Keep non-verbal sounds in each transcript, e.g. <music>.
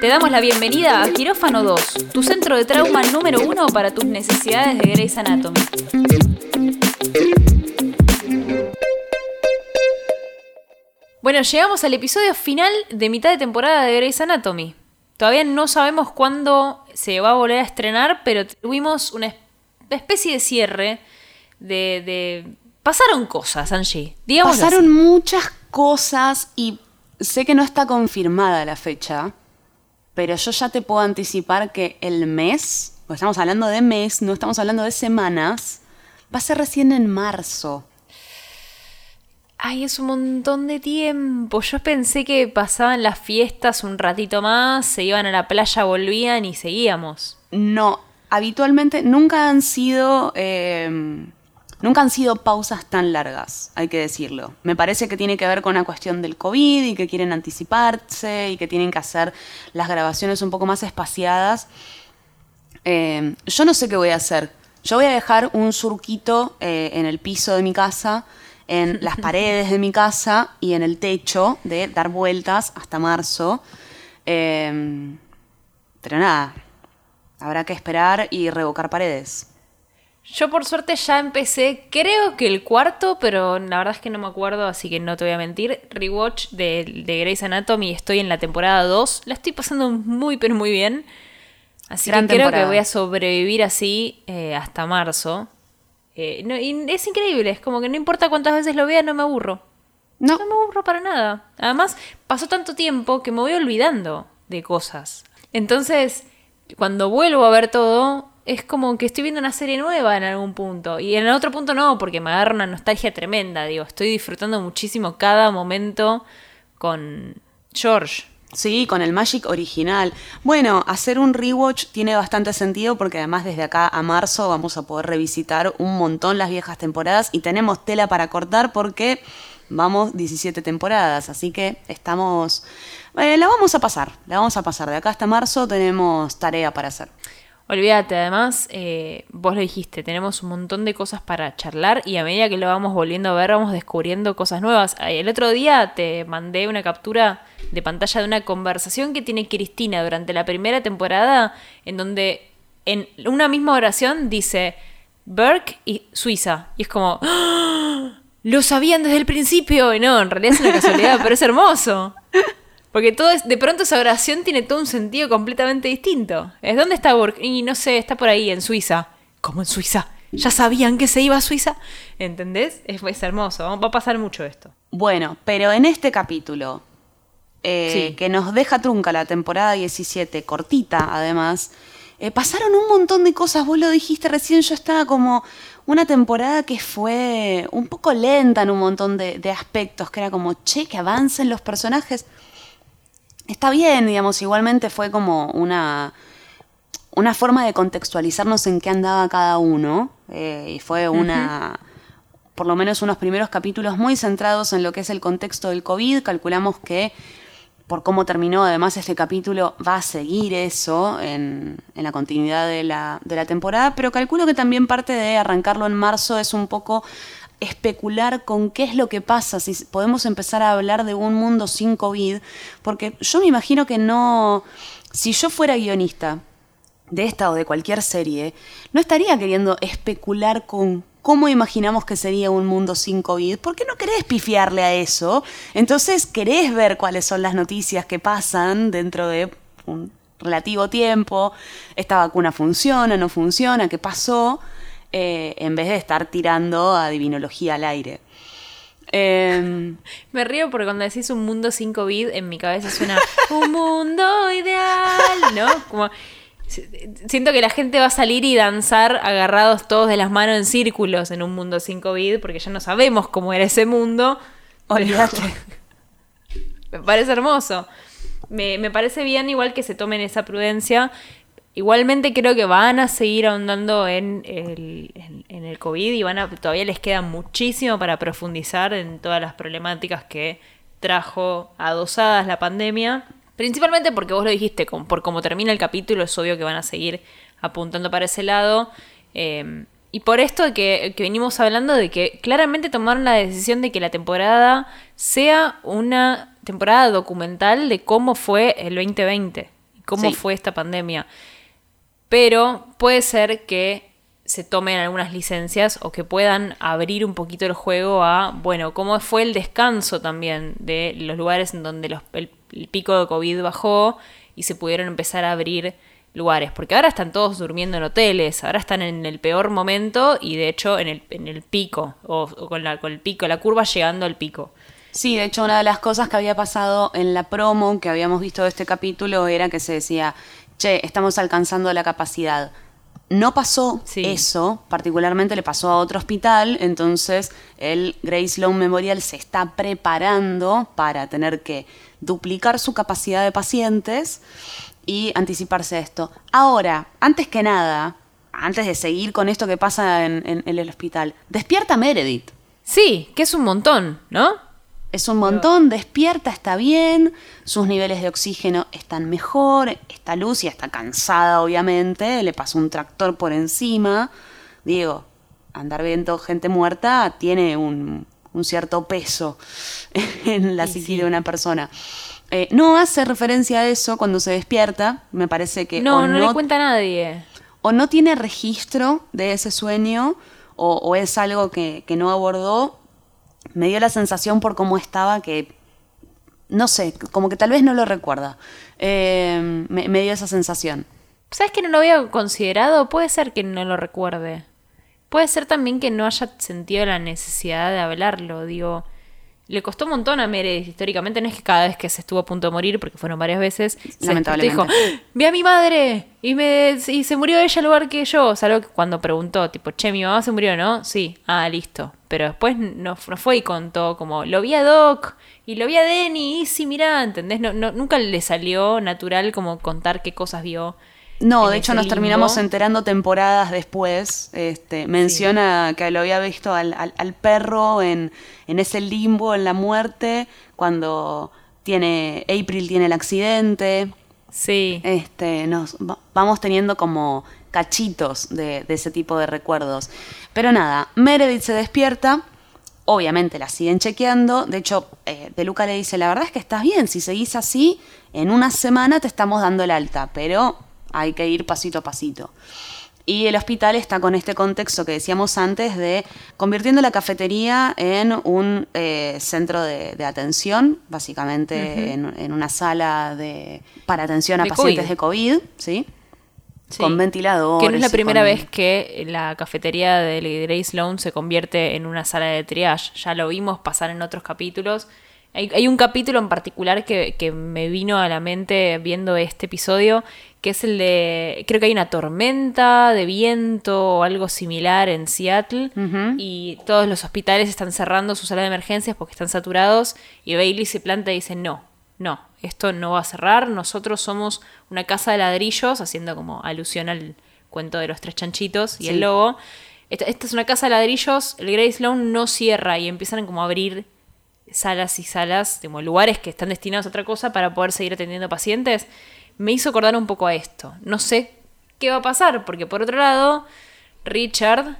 Te damos la bienvenida a Quirófano 2, tu centro de trauma número uno para tus necesidades de Grey's Anatomy. Bueno, llegamos al episodio final de mitad de temporada de Grey's Anatomy. Todavía no sabemos cuándo se va a volver a estrenar, pero tuvimos una especie de cierre de... Pasaron cosas, Angie. Pasaron muchas cosas y sé que no está confirmada la fecha, pero yo ya te puedo anticipar que el mes, porque estamos hablando de mes, no estamos hablando de semanas, va a ser recién en marzo. Ay, es un montón de tiempo. Yo pensé que pasaban las fiestas un ratito más, se iban a la playa, volvían y seguíamos. No, habitualmente nunca han sido. Eh, nunca han sido pausas tan largas, hay que decirlo. Me parece que tiene que ver con la cuestión del COVID y que quieren anticiparse y que tienen que hacer las grabaciones un poco más espaciadas. Eh, yo no sé qué voy a hacer. Yo voy a dejar un surquito eh, en el piso de mi casa en las <laughs> paredes de mi casa y en el techo de dar vueltas hasta marzo. Em, pero nada, habrá que esperar y revocar paredes. Yo por suerte ya empecé, creo que el cuarto, pero la verdad es que no me acuerdo, así que no te voy a mentir. Rewatch de, de Grey's Anatomy, estoy en la temporada 2. La estoy pasando muy, pero muy bien. Así que creo que voy a sobrevivir así eh, hasta marzo. Eh, y es increíble, es como que no importa cuántas veces lo vea, no me aburro. No. No me aburro para nada. Además, pasó tanto tiempo que me voy olvidando de cosas. Entonces, cuando vuelvo a ver todo, es como que estoy viendo una serie nueva en algún punto. Y en otro punto no, porque me agarra una nostalgia tremenda. Digo, estoy disfrutando muchísimo cada momento con George. Sí, con el Magic original. Bueno, hacer un rewatch tiene bastante sentido porque además desde acá a marzo vamos a poder revisitar un montón las viejas temporadas y tenemos tela para cortar porque vamos 17 temporadas, así que estamos... Eh, la vamos a pasar, la vamos a pasar. De acá hasta marzo tenemos tarea para hacer. Olvídate, además, eh, vos lo dijiste, tenemos un montón de cosas para charlar y a medida que lo vamos volviendo a ver, vamos descubriendo cosas nuevas. El otro día te mandé una captura de pantalla de una conversación que tiene Cristina durante la primera temporada, en donde en una misma oración dice Burke y Suiza. Y es como, ¡Ah! lo sabían desde el principio. Y no, en realidad es una casualidad, <laughs> pero es hermoso. Porque todo es, de pronto esa oración tiene todo un sentido completamente distinto. Es dónde está Burke? Y no sé, está por ahí, en Suiza. ¿Cómo en Suiza? ¿Ya sabían que se iba a Suiza? ¿Entendés? Es, es hermoso. Va a pasar mucho esto. Bueno, pero en este capítulo, eh, que nos deja trunca la temporada 17, cortita además, eh, pasaron un montón de cosas. Vos lo dijiste recién, yo estaba como una temporada que fue un poco lenta en un montón de, de aspectos, que era como, che, que avancen los personajes está bien, digamos, igualmente fue como una, una forma de contextualizarnos en qué andaba cada uno. Eh, y fue una, por lo menos unos primeros capítulos muy centrados en lo que es el contexto del COVID. Calculamos que por cómo terminó además este capítulo va a seguir eso en, en la continuidad de la, de la temporada, pero calculo que también parte de arrancarlo en marzo es un poco especular con qué es lo que pasa, si podemos empezar a hablar de un mundo sin COVID, porque yo me imagino que no, si yo fuera guionista de esta o de cualquier serie, no estaría queriendo especular con cómo imaginamos que sería un mundo sin COVID, porque no querés pifiarle a eso, entonces querés ver cuáles son las noticias que pasan dentro de un relativo tiempo, esta vacuna funciona, no funciona, qué pasó, eh, en vez de estar tirando adivinología al aire. Em, <laughs> Me río porque cuando decís un mundo sin COVID, en mi cabeza suena <laughs> un mundo ideal, ¿no? Como, siento que la gente va a salir y danzar agarrados todos de las manos en círculos en un mundo sin COVID, porque ya no sabemos cómo era ese mundo. Olvídate. <laughs> Me parece hermoso. Me, me, parece bien igual que se tomen esa prudencia Igualmente creo que van a seguir ahondando en el, en, el COVID y van a, todavía les queda muchísimo para profundizar en todas las problemáticas que trajo adosadas la pandemia. Principalmente porque vos lo dijiste, por cómo termina el capítulo es obvio que van a seguir apuntando para ese lado. Eh, y por esto que, que, venimos hablando de que claramente tomaron la decisión de que la temporada sea una temporada documental de cómo fue el 2020 y cómo fue esta pandemia. Pero puede ser que se tomen algunas licencias o que puedan abrir un poquito el juego a, bueno, cómo fue el descanso también de los lugares en donde los, el, pico de COVID bajó y se pudieron empezar a abrir lugares, porque ahora están todos durmiendo en hoteles, ahora están en el peor momento y de hecho en el, en el pico, o, con, la, con el pico, la curva llegando al pico. Sí, de hecho una de las cosas que había pasado en la promo que habíamos visto de este capítulo era que se decía, che, estamos alcanzando la capacidad no pasó eso, particularmente le pasó a otro hospital, entonces el Grace Sloan Memorial se está preparando para tener que duplicar su capacidad de pacientes y anticiparse a esto. Ahora, antes que nada, antes de seguir con esto que pasa en el hospital, despierta Meredith. Sí, que es un montón, ¿no? Es un montón, despierta, está bien, sus niveles de oxígeno están mejor, está Lucia, está cansada obviamente, le pasó un tractor por encima. Digo, andar viendo gente muerta tiene un, cierto peso <laughs> en la psique de una persona. Eh, no hace referencia a eso cuando se despierta, me parece que... No, no, le cuenta a nadie. O no tiene registro de ese sueño, o, es algo que, que no abordó, me dio la sensación por cómo estaba que, no sé, como que tal vez no lo recuerda. Eh, me, dio esa sensación. ¿Sabes que no lo había considerado? Puede ser que no lo recuerde. Puede ser también que no haya sentido la necesidad de hablarlo. Digo, le costó un montón a Meredith históricamente. No es que cada vez que se estuvo a punto de morir, porque fueron varias veces, lamentablemente dijo: Vi a mi madre y, me, y se murió ella al lugar que yo. Salvo que cuando preguntó, tipo, che, mi mamá se murió, ¿no? Sí, ah, listo. Pero después no, fue y contó como: Lo vi a Doc y lo vi a Denny. Y sí, mirá, ¿entendés? No, nunca le salió natural como contar qué cosas vio no, de hecho nos terminamos enterando temporadas después. Este, menciona que lo había visto al, perro en, ese limbo, en la muerte, cuando tiene April tiene el accidente. Sí. Este, nos vamos teniendo como cachitos de, ese tipo de recuerdos. Pero nada, Meredith se despierta. Obviamente la siguen chequeando. De hecho, eh, De Luca le dice, la verdad es que estás bien. Si seguís así, en una semana te estamos dando el alta. Pero hay que ir pasito a pasito. Y el hospital está con este contexto que decíamos antes de convirtiendo la cafetería en un eh, centro de, atención, básicamente en, una sala de, para atención a pacientes de COVID, ¿sí? Con ventiladores. Que no es la primera vez que la cafetería de Grace Sloan se convierte en una sala de triage. Ya lo vimos pasar en otros capítulos. Hay, un capítulo en particular que, que, me vino a la mente viendo este episodio, que es el de, creo que hay una tormenta de viento o algo similar en Seattle y todos los hospitales están cerrando su sala de emergencias porque están saturados y Bailey se planta y dice, no, no, esto no va a cerrar, nosotros somos una casa de ladrillos, haciendo como alusión al cuento de los tres chanchitos y el lobo. Esta, es una casa de ladrillos, el Grace Sloan no cierra y empiezan como a abrir salas y salas, como lugares que están destinados a otra cosa para poder seguir atendiendo pacientes me hizo acordar un poco a esto. No sé qué va a pasar, porque por otro lado, Richard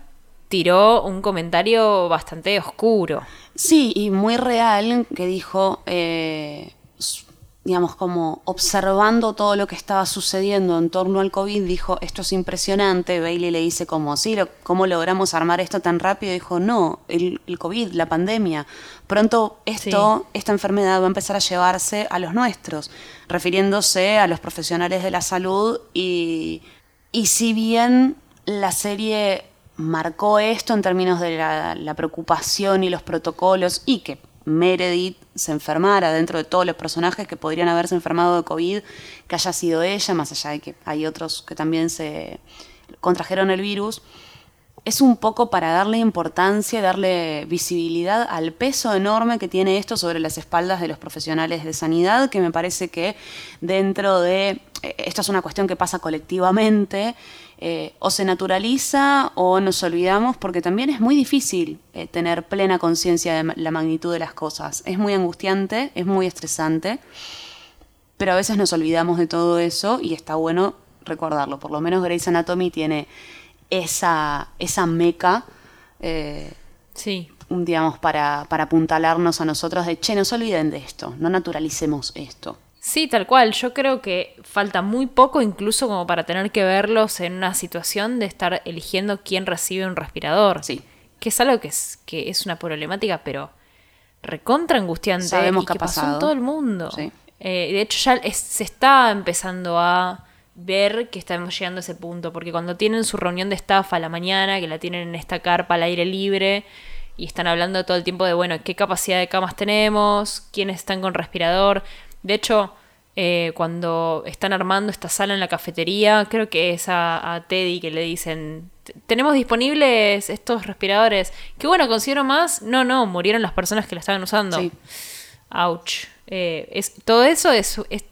tiró un comentario bastante oscuro. Sí, y muy real, que dijo, eh, digamos, como observando todo lo que estaba sucediendo en torno al COVID, dijo, esto es impresionante. Bailey le dice como, sí, ¿cómo logramos armar esto tan rápido? dijo, no, el, COVID, la pandemia. Pronto esto, esta enfermedad va a empezar a llevarse a los nuestros, refiriéndose a los profesionales de la salud y, y si bien la serie marcó esto en términos de la, la preocupación y los protocolos y que Meredith se enfermara dentro de todos los personajes que podrían haberse enfermado de COVID, que haya sido ella, más allá de que hay otros que también se contrajeron el virus, es un poco para darle importancia, darle visibilidad al peso enorme que tiene esto sobre las espaldas de los profesionales de sanidad, que me parece que dentro de, eh, esto es una cuestión que pasa colectivamente, eh, o se naturaliza o nos olvidamos, porque también es muy difícil eh, tener plena conciencia de la magnitud de las cosas. Es muy angustiante, es muy estresante, pero a veces nos olvidamos de todo eso y está bueno recordarlo. Por lo menos Grey's Anatomy tiene esa, esa meca. Eh, sí. digamos, para, para apuntalarnos a nosotros de, che, no se olviden de esto, no naturalicemos esto. Sí, tal cual. Yo creo que falta muy poco incluso como para tener que verlos en una situación de estar eligiendo quién recibe un respirador. Sí. Que es algo que es, que es una problemática, pero recontra angustiante. Sabemos y que ha pasó en pasado. todo el mundo. Sí. Eh, de hecho, ya es- se está empezando a ver que estamos llegando a ese punto, porque cuando tienen su reunión de staff a la mañana, que la tienen en esta carpa al aire libre, y están hablando todo el tiempo de, bueno, qué capacidad de camas tenemos, quiénes están con respirador. De hecho, eh, cuando están armando esta sala en la cafetería, creo que es a, a Teddy que le dicen, "T- tenemos disponibles estos respiradores. Qué bueno, considero más. No, no, murieron las personas que la estaban usando. Sí. Ouch. Eh, es, todo eso es, es,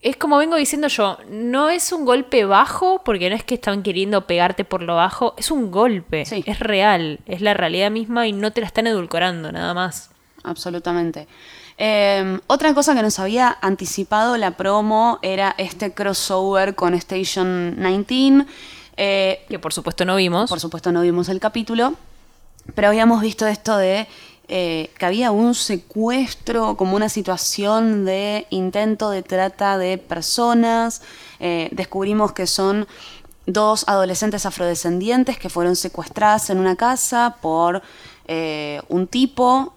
es como vengo diciendo yo, no es un golpe bajo, porque no es que están queriendo pegarte por lo bajo, es un golpe, Sí. es real, es la realidad misma y no te la están edulcorando, nada más. Absolutamente. Eh, otra cosa que nos había anticipado la promo era este crossover con Station 19. Eh, Que por supuesto no vimos. por supuesto no vimos el capítulo, pero habíamos visto esto de eh, que había un secuestro, como una situación de intento de trata de personas. Eh, descubrimos que son dos adolescentes afrodescendientes que fueron secuestradas en una casa por un tipo.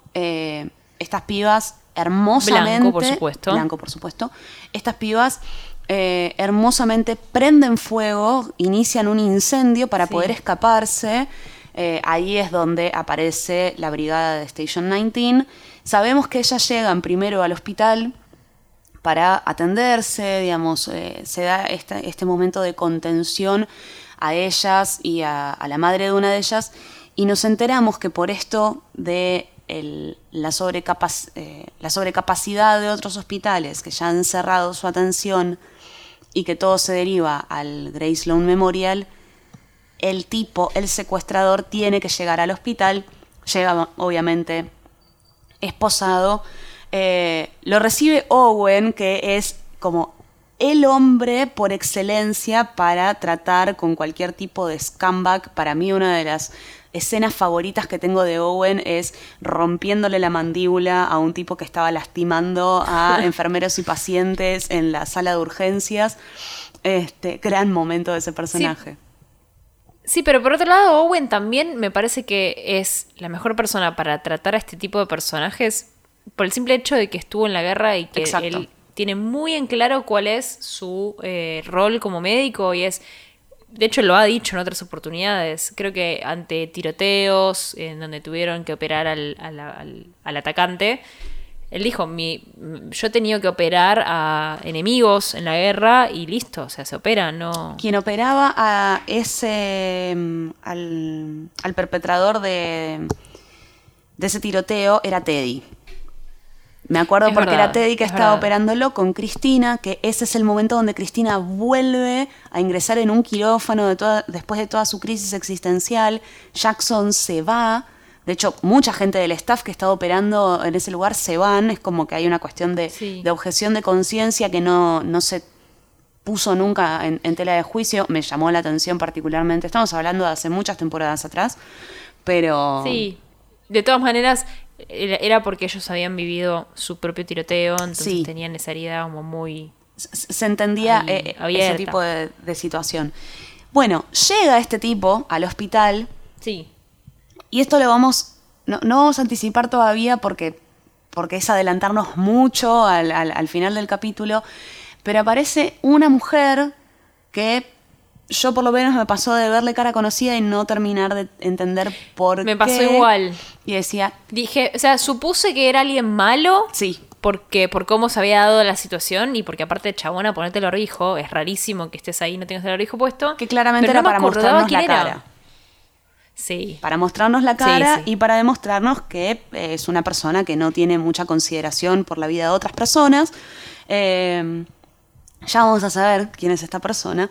Estas pibas hermosamente... Blanco, por supuesto. Blanco, por supuesto. Estas pibas eh, hermosamente prenden fuego, inician un incendio para Sí. poder escaparse. Eh, ahí es donde aparece la brigada de Station 19. Sabemos que ellas llegan primero al hospital para atenderse, digamos, eh, se da este, este momento de contención a ellas y a, a la madre de una de ellas, y nos enteramos que por esto de el- eh, la sobrecapacidad de otros hospitales que ya han cerrado su atención y que todo se deriva al Grace Sloan Memorial, el tipo, el secuestrador, tiene que llegar al hospital, llega obviamente esposado, eh, lo recibe Owen, que es como el hombre por excelencia para tratar con cualquier tipo de scumbag. Para mí una de las escenas favoritas que tengo de Owen es rompiéndole la mandíbula a un tipo que estaba lastimando a <laughs> enfermeros y pacientes en la sala de urgencias. Este gran momento de ese personaje. Sí, pero por otro lado, Owen también me parece que es la mejor persona para tratar a este tipo de personajes por el simple hecho de que estuvo en la guerra y que Exacto. él tiene muy en claro cuál es su eh, rol como médico y es, de hecho lo ha dicho en otras oportunidades, creo que ante tiroteos en donde tuvieron que operar al, al- atacante, él dijo, mi, yo he tenido que operar a enemigos en la guerra y listo, o sea, se opera, no... Quien operaba a ese mm, al, al perpetrador de, de ese tiroteo era Teddy. Me acuerdo Es porque verdad, era Teddy que es estaba verdad. operándolo con Cristina, que ese es el momento donde Cristina vuelve a ingresar en un quirófano de toda- después de toda su crisis existencial. Jackson se va. De hecho, mucha gente del staff que estaba operando en ese lugar se van. Es como que hay una cuestión de, Sí. de objeción de conciencia que no, no se puso nunca en, en tela de juicio. Me llamó la atención particularmente. Estamos hablando de hace muchas temporadas atrás. Pero. Sí, de todas maneras, era porque ellos habían vivido su propio tiroteo, entonces Sí. tenían esa herida como muy... se entendía Ahí, eh, ese tipo de, de situación. Bueno, llega este tipo al hospital Sí. y esto lo vamos, no, no vamos a anticipar todavía porque, porque es adelantarnos mucho al, al- al final del capítulo, pero aparece una mujer que yo por lo menos me pasó de verle cara conocida y no terminar de entender por qué. Me pasó igual. Y decía, Dije, o sea, supuse que era alguien malo sí, porque por cómo se había dado la situación y porque aparte chabona ponerte el orbijo, es rarísimo que estés ahí y no tengas el orbijo puesto. que claramente pero era no me para mostrarnos la era. cara. Sí. para mostrarnos la cara Sí, sí. y para demostrarnos que eh, es una persona que no tiene mucha consideración por la vida de otras personas. Eh, ya vamos a saber quién es esta persona,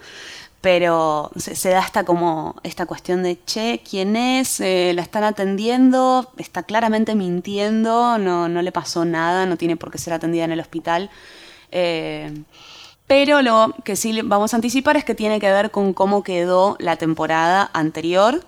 pero se, da esta como esta cuestión de che, quién es, Eh, la están atendiendo, está claramente mintiendo, no, no le pasó nada, no tiene por qué ser atendida en el hospital. Eh, pero lo que sí vamos a anticipar es que tiene que ver con cómo quedó la temporada anterior.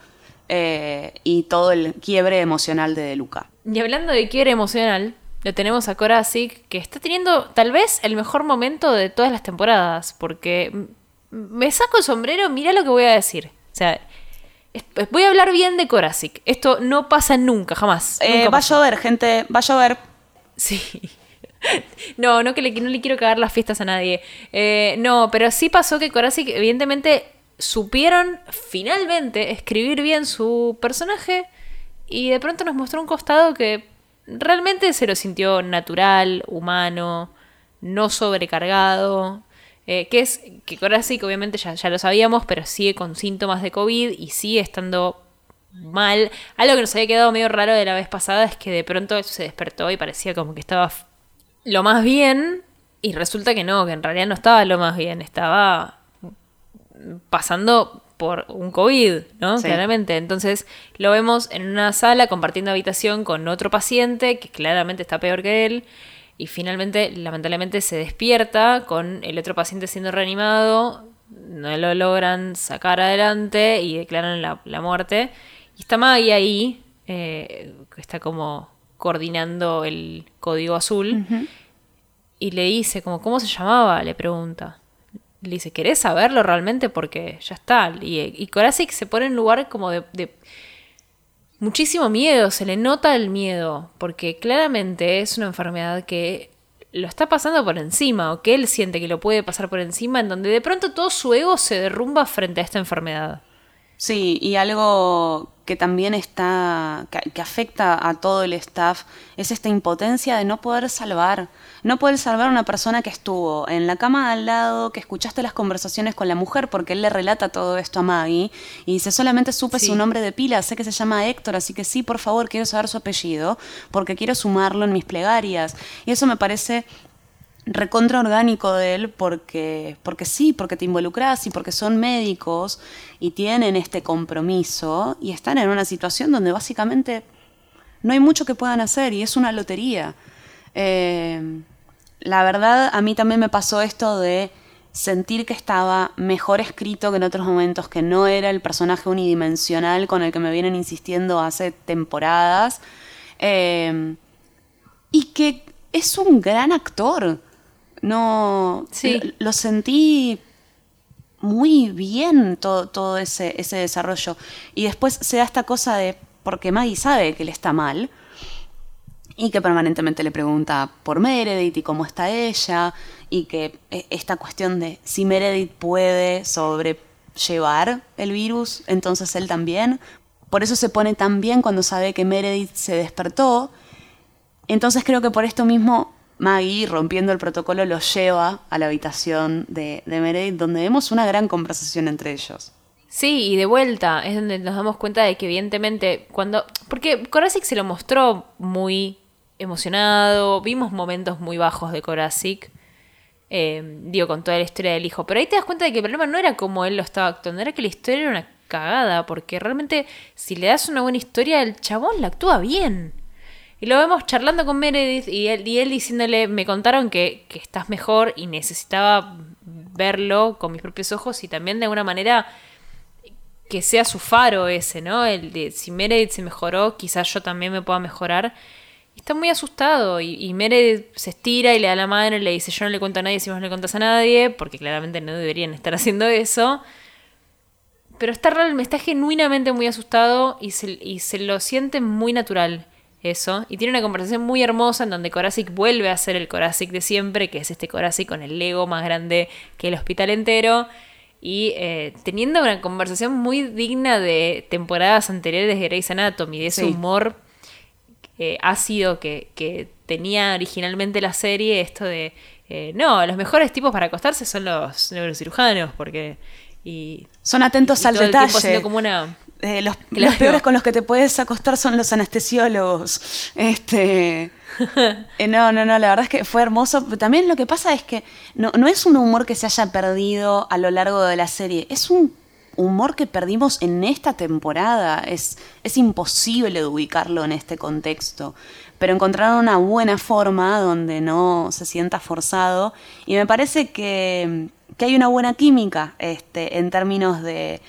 eh, y todo el quiebre emocional de De Luca. Y hablando de quiebre emocional, lo tenemos a Korasik, que está teniendo tal vez el mejor momento de todas las temporadas, porque me saco el sombrero, mira lo que voy a decir. O sea, voy a hablar bien de Korasik. Esto no pasa nunca, jamás. Eh, va a llover, gente, va a llover. Sí. <laughs> No, no que le, no le quiero cagar las fiestas a nadie. Eh, no, pero sí pasó que Korasik, evidentemente, supieron finalmente escribir bien su personaje y de pronto nos mostró un costado que realmente se lo sintió natural, humano, no sobrecargado. Eh, que es que Korasik obviamente ya, ya lo sabíamos, pero sigue con síntomas de COVID y sigue estando mal. Algo que nos había quedado medio raro de la vez pasada es que de pronto se despertó y parecía como que estaba lo más bien y resulta que no, que en realidad no estaba lo más bien, estaba pasando por un COVID, ¿no? Claramente. Entonces lo vemos en una sala compartiendo habitación con otro paciente que claramente está peor que él. Y finalmente, lamentablemente, se despierta con el otro paciente siendo reanimado. No lo logran sacar adelante y declaran la, muerte. Y está Maggie ahí, eh, que está como coordinando el código azul. Y le dice, como, ¿cómo se llamaba? Le pregunta le dice, ¿querés saberlo realmente? Porque ya está. Y, y se pone en lugar como de, de, muchísimo miedo, se le nota el miedo, porque claramente es una enfermedad que lo está pasando por encima, o que él siente que lo puede pasar por encima, en donde de pronto todo su ego se derrumba frente a esta enfermedad. Sí, y algo que también está, que, afecta a todo el staff, es esta impotencia de no poder salvar, no poder salvar a una persona que estuvo en la cama al lado, que escuchaste las conversaciones con la mujer, porque él le relata todo esto a Maggie, y dice, solamente supe su nombre de pila, sé que se llama Héctor, así que sí, por favor, quiero saber su apellido, porque quiero sumarlo en mis plegarias. Y eso me parece recontra orgánico de él porque, porque sí, porque te involucras y porque son médicos y tienen este compromiso y están en una situación donde básicamente no hay mucho que puedan hacer y es una lotería. Eh, la verdad, a mí también me pasó esto de sentir que estaba mejor escrito que en otros momentos, que no era el personaje unidimensional con el que me vienen insistiendo hace temporadas, eh, y que es un gran actor. No, lo, sentí muy bien todo, todo ese, ese desarrollo. Y después se da esta cosa de, porque Maggie sabe que él está mal, y que permanentemente le pregunta por Meredith y cómo está ella, y que e, esta cuestión de si Meredith puede sobrellevar el virus, entonces él también. Por eso se pone tan bien cuando sabe que Meredith se despertó. Entonces creo que por esto mismo Maggie, rompiendo el protocolo, los lleva a la habitación de, de Meredith, donde vemos una gran conversación entre ellos. Sí, y de vuelta es donde nos damos cuenta de que evidentemente cuando... Porque Korasik se lo mostró muy emocionado, vimos momentos muy bajos de Korasik, eh, digo, con toda la historia del hijo, pero ahí te das cuenta de que el problema no era como él lo estaba actuando, era que la historia era una cagada, porque realmente si le das una buena historia, el chabón la actúa bien. Y lo vemos charlando con Meredith y él, y él diciéndole, me contaron que, que, estás mejor y necesitaba verlo con mis propios ojos y también de alguna manera que sea su faro ese, ¿no? El de si Meredith se mejoró, quizás yo también me pueda mejorar. está muy asustado y, y, Meredith se estira y le da la mano y le dice, yo no le cuento a nadie si vos no le contas a nadie, porque claramente no deberían estar <laughs> haciendo eso. Pero está, está genuinamente muy asustado y y se lo siente muy natural eso. Y tiene una conversación muy hermosa en donde Korasik vuelve a ser el Korasik de siempre, que es este Korasik con el ego más grande que el hospital entero. Y eh, teniendo una conversación muy digna de temporadas anteriores de Grey's Anatomy, de ese humor eh, ácido que, que, tenía originalmente la serie, esto de, eh, no, los mejores tipos para acostarse son los neurocirujanos, porque... Y, son atentos al detalle. como una eh, los, peores con los que te puedes acostar son los anestesiólogos. Este, <laughs> eh, no, no, no, la verdad es que fue hermoso. También lo que pasa es que no, no es un humor que se haya perdido a lo largo de la serie, es un humor que perdimos en esta temporada. Es, es imposible ubicarlo en este contexto. Pero encontraron una buena forma donde no se sienta forzado. Y me parece que, que hay una buena química este, en términos de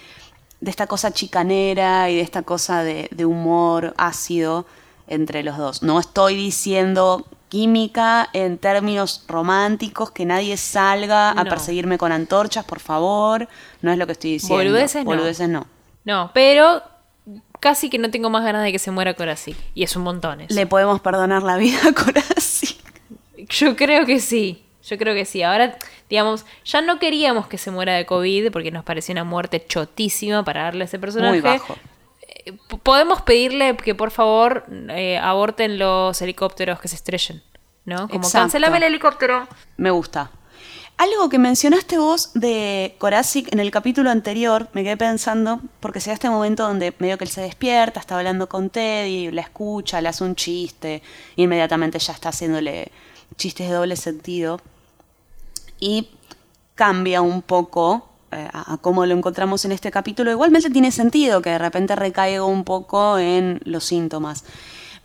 de esta cosa chicanera y de esta cosa de, humor ácido entre los dos. No estoy diciendo química en términos románticos, que nadie salga a perseguirme con antorchas, por favor. No es lo que estoy diciendo. Boludeces, Boludeces no. no. pero casi que no tengo más ganas de que se muera Corazzi. Y es un montón eso. Le podemos perdonar la vida a Corazzi. Yo creo que sí. Yo creo que sí. Ahora, digamos, ya no queríamos que se muera de COVID porque nos parecía una muerte chotísima para darle a ese personaje. Muy bajo. Eh, podemos pedirle que por favor eh, aborten los helicópteros que se estrellen, ¿no? Como cancelame el helicóptero. Me gusta. Algo que mencionaste vos de Koracic en el capítulo anterior, me quedé pensando, porque se da este momento donde medio que él se despierta, está hablando con Teddy, la escucha, le hace un chiste, inmediatamente ya está haciéndole chistes de doble sentido y cambia un poco eh, a, cómo lo encontramos en este capítulo. Igualmente tiene sentido que de repente recaiga un poco en los síntomas.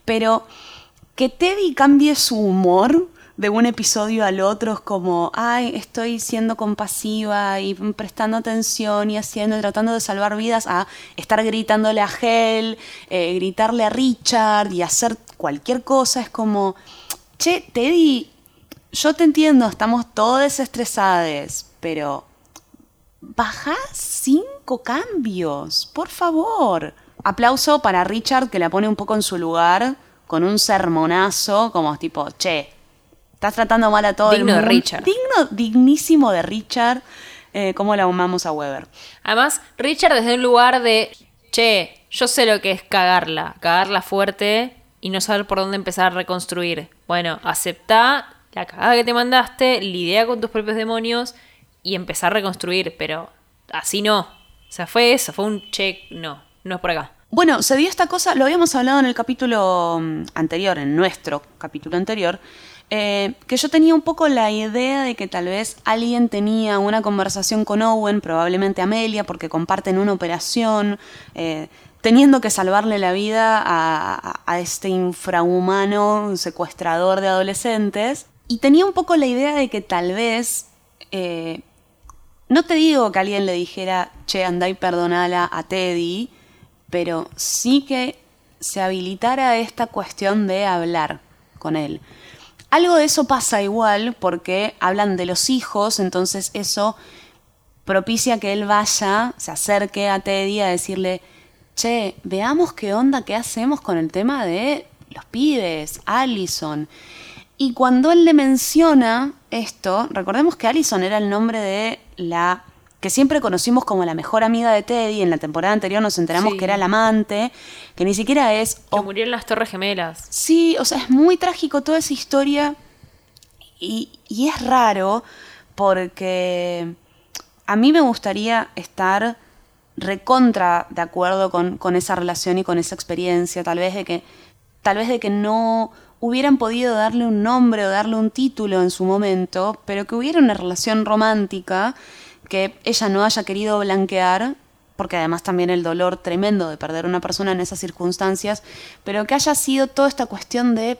Pero que Teddy cambie su humor de un episodio al otro es como, ay, estoy siendo compasiva y prestando atención y haciendo tratando de salvar vidas, a estar gritándole a Hell, eh, gritarle a Richard y hacer cualquier cosa. Es como, che, Teddy, yo te entiendo, estamos todos estresados, pero baja cinco cambios, por favor. Aplauso para Richard que la pone un poco en su lugar con un sermonazo como tipo, che, estás tratando mal a todo el mundo. Digno de Richard. Digno, dignísimo de Richard, eh, como la amamos a Weber. Además, Richard desde un lugar de, che, yo sé lo que es cagarla, cagarla fuerte y no saber por dónde empezar a reconstruir. Bueno, aceptá la cagada que te mandaste, lidia con tus propios demonios y empezar a reconstruir, pero así no. O sea, fue eso, fue un check, no, no es por acá. Bueno, se dio esta cosa, lo habíamos hablado en el capítulo mm, anterior, en nuestro capítulo anterior, eh, que yo tenía un poco la idea de que tal vez alguien tenía una conversación con Owen, probablemente Amelia, porque comparten una operación, eh, teniendo que salvarle la vida a, este infrahumano secuestrador de adolescentes. Y tenía un poco la idea de que tal vez, eh, no te digo que alguien le dijera, che, andá y perdonala a Teddy, pero sí que se habilitara esta cuestión de hablar con él. Algo de eso pasa igual porque hablan de los hijos, entonces eso propicia que él vaya, se acerque a Teddy a decirle, che, veamos qué onda, qué hacemos con el tema de los pibes, Allison. Y cuando él le menciona esto, recordemos que Allison era el nombre de la que siempre conocimos como la mejor amiga de Teddy. En la temporada anterior nos enteramos que era la amante, que ni siquiera es. Que murió en las Torres Gemelas. Sí, o sea, es muy trágico toda esa historia. Y, y es raro porque a mí me gustaría estar recontra de acuerdo con, con, esa relación y con esa experiencia, tal vez de que, tal vez de que no hubieran podido darle un nombre o darle un título en su momento, pero que hubiera una relación romántica que ella no haya querido blanquear, porque además también el dolor tremendo de perder a una persona en esas circunstancias, pero que haya sido toda esta cuestión de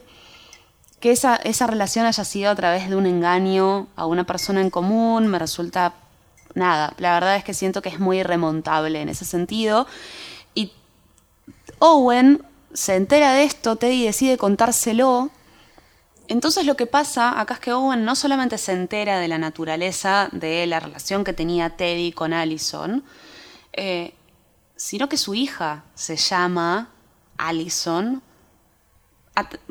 que esa, esa relación haya sido a través de un engaño a una persona en común, me resulta nada, la verdad es que siento que es muy irremontable en ese sentido. Y Owen se entera de esto, Teddy decide contárselo. Entonces lo que pasa acá es que Owen no solamente se entera de la naturaleza de la relación que tenía Teddy con Allison, eh, sino que su hija se llama Allison,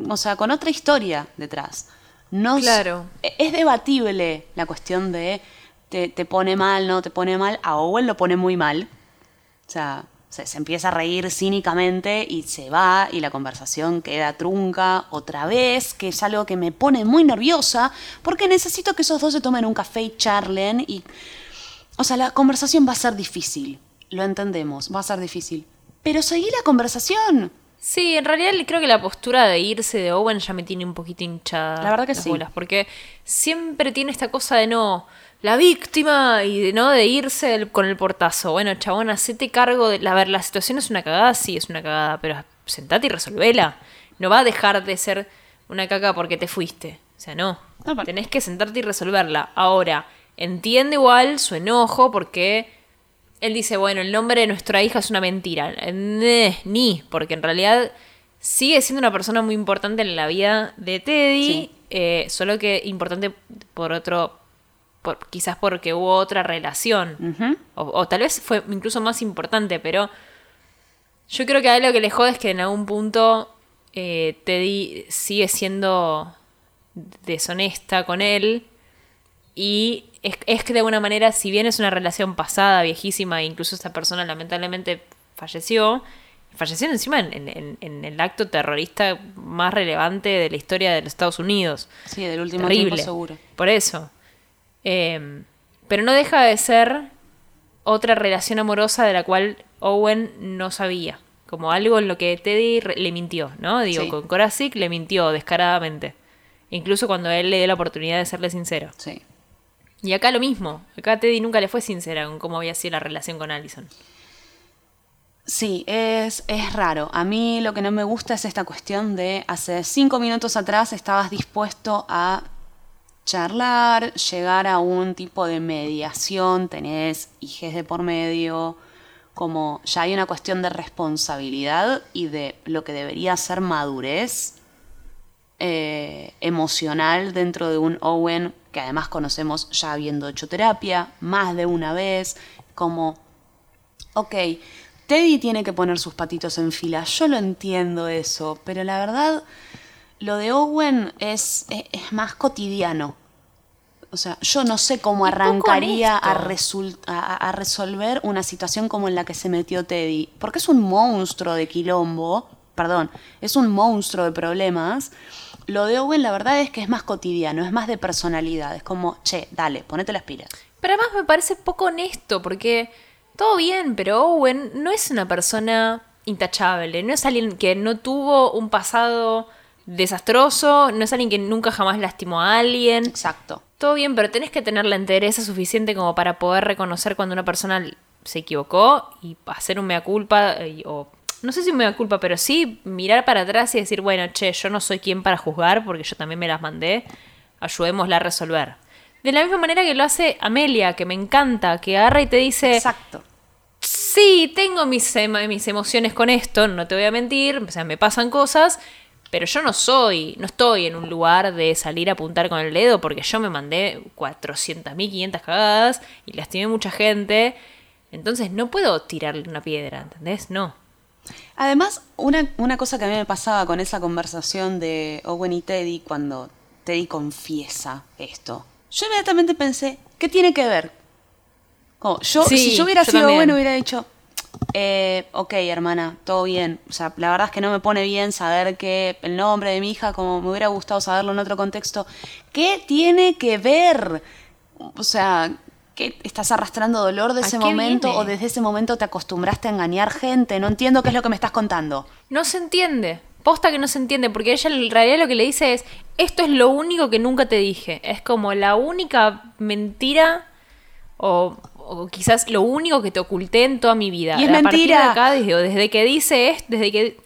o sea, con otra historia detrás. No claro. Es debatible la cuestión de te, te pone mal, no te pone mal. A Owen lo pone muy mal. O sea, se, empieza a reír cínicamente y se va y la conversación queda trunca otra vez, que es algo que me pone muy nerviosa porque necesito que esos dos se tomen un café y charlen y... O sea, la conversación va a ser difícil, lo entendemos, va a ser difícil. Pero seguí la conversación. Sí, en realidad creo que la postura de irse de Owen ya me tiene un poquito hinchada. La verdad que sí. porque siempre tiene esta cosa de no, la víctima y de, no de irse con el portazo. Bueno, chabón, hacete cargo de... A ver, la situación es una cagada, sí, es una cagada, pero sentate y resolvela. No va a dejar de ser una caca porque te fuiste. O sea, no. Tenés que sentarte y resolverla. Ahora, entiende igual su enojo porque él dice, bueno, el nombre de nuestra hija es una mentira. ni, porque en realidad sigue siendo una persona muy importante en la vida de Teddy, eh, solo que importante por otro, por, quizás porque hubo otra relación, o, tal vez fue incluso más importante, pero yo creo que a él lo que le jode es que en algún punto eh, Teddy sigue siendo deshonesta con él y es, que de alguna manera, si bien es una relación pasada, viejísima, e incluso esta persona lamentablemente falleció, falleció encima en, el acto terrorista más relevante de la historia de los Estados Unidos. Sí, del último tiempo seguro. Por eso. Em, pero no deja de ser otra relación amorosa de la cual Owen no sabía. Como algo en lo que Teddy le mintió, ¿no? Digo, con Korasik le mintió descaradamente. Incluso cuando él le dio la oportunidad de serle sincero. Sí. Y acá lo mismo. Acá Teddy nunca le fue sincera con cómo había sido la relación con Allison. Sí, es, es raro. A mí lo que no me gusta es esta cuestión de hace cinco minutos atrás estabas dispuesto a charlar, llegar a un tipo de mediación, tenés hijes de por medio, como ya hay una cuestión de responsabilidad y de lo que debería ser madurez eh, emocional dentro de un Owen que además conocemos ya habiendo hecho terapia más de una vez, como, ok, Teddy tiene que poner sus patitos en fila, yo lo entiendo eso, pero la verdad, lo de Owen es, es, más cotidiano. O sea, yo no sé cómo arrancaría a, a, resolver una situación como en la que se metió Teddy, porque es un monstruo de quilombo, perdón, es un monstruo de problemas lo de Owen la verdad es que es más cotidiano, es más de personalidad, es como, che, dale, ponete las pilas. Pero además me parece poco honesto, porque todo bien, pero Owen no es una persona intachable, no es alguien que no tuvo un pasado desastroso, no es alguien que nunca jamás lastimó a alguien. Exacto. Todo bien, pero tenés que tener la entereza suficiente como para poder reconocer cuando una persona se equivocó y hacer un mea culpa eh, o no sé si me da culpa, pero sí mirar para atrás y decir, bueno, che, yo no soy quien para juzgar porque yo también me las mandé, ayudémosla a resolver. De la misma manera que lo hace Amelia, que me encanta, que agarra y te dice... Exacto. Sí, tengo mis, mis emociones con esto, no te voy a mentir, o sea, me pasan cosas, pero yo no soy, no estoy en un lugar de salir a apuntar con el dedo porque yo me mandé 400.000, 500 cagadas y lastimé mucha gente. Entonces no puedo tirarle una piedra, ¿entendés? No. Además, una, cosa que a mí me pasaba con esa conversación de Owen y Teddy cuando Teddy confiesa esto, yo inmediatamente pensé, ¿qué tiene que ver? yo, si yo hubiera sido bueno, hubiera dicho, eh, ok, hermana, todo bien. O sea, la verdad es que no me pone bien saber que el nombre de mi hija, como me hubiera gustado saberlo en otro contexto, ¿qué tiene que ver? O sea, que estás arrastrando dolor de ese momento o desde ese momento te acostumbraste a engañar gente. No entiendo qué es lo que me estás contando. No se entiende. Posta que no se entiende, porque ella en realidad lo que le dice es, esto es lo único que nunca te dije. Es como la única mentira o, quizás lo único que te oculté en toda mi vida. Y es a mentira. de acá, desde, desde que dice esto, desde que...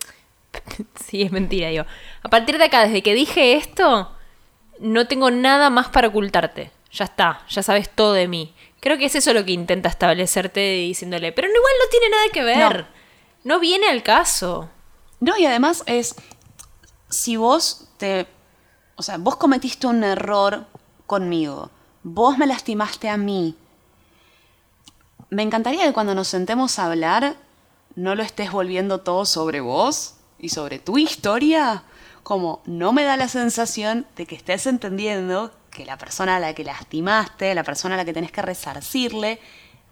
<laughs> sí, es mentira, digo. A partir de acá, desde que dije esto, no tengo nada más para ocultarte. Ya está, ya sabes todo de mí. Creo que es eso lo que intenta establecerte diciéndole, pero igual no tiene nada que ver. No. viene al caso. No, y además es, si vos te, o sea, vos cometiste un error conmigo, vos me lastimaste a mí, me encantaría que cuando nos sentemos a hablar, no lo estés volviendo todo sobre vos y sobre tu historia, como no me da la sensación de que estés entendiendo que la persona a la que lastimaste, la persona a la que tenés que resarcirle,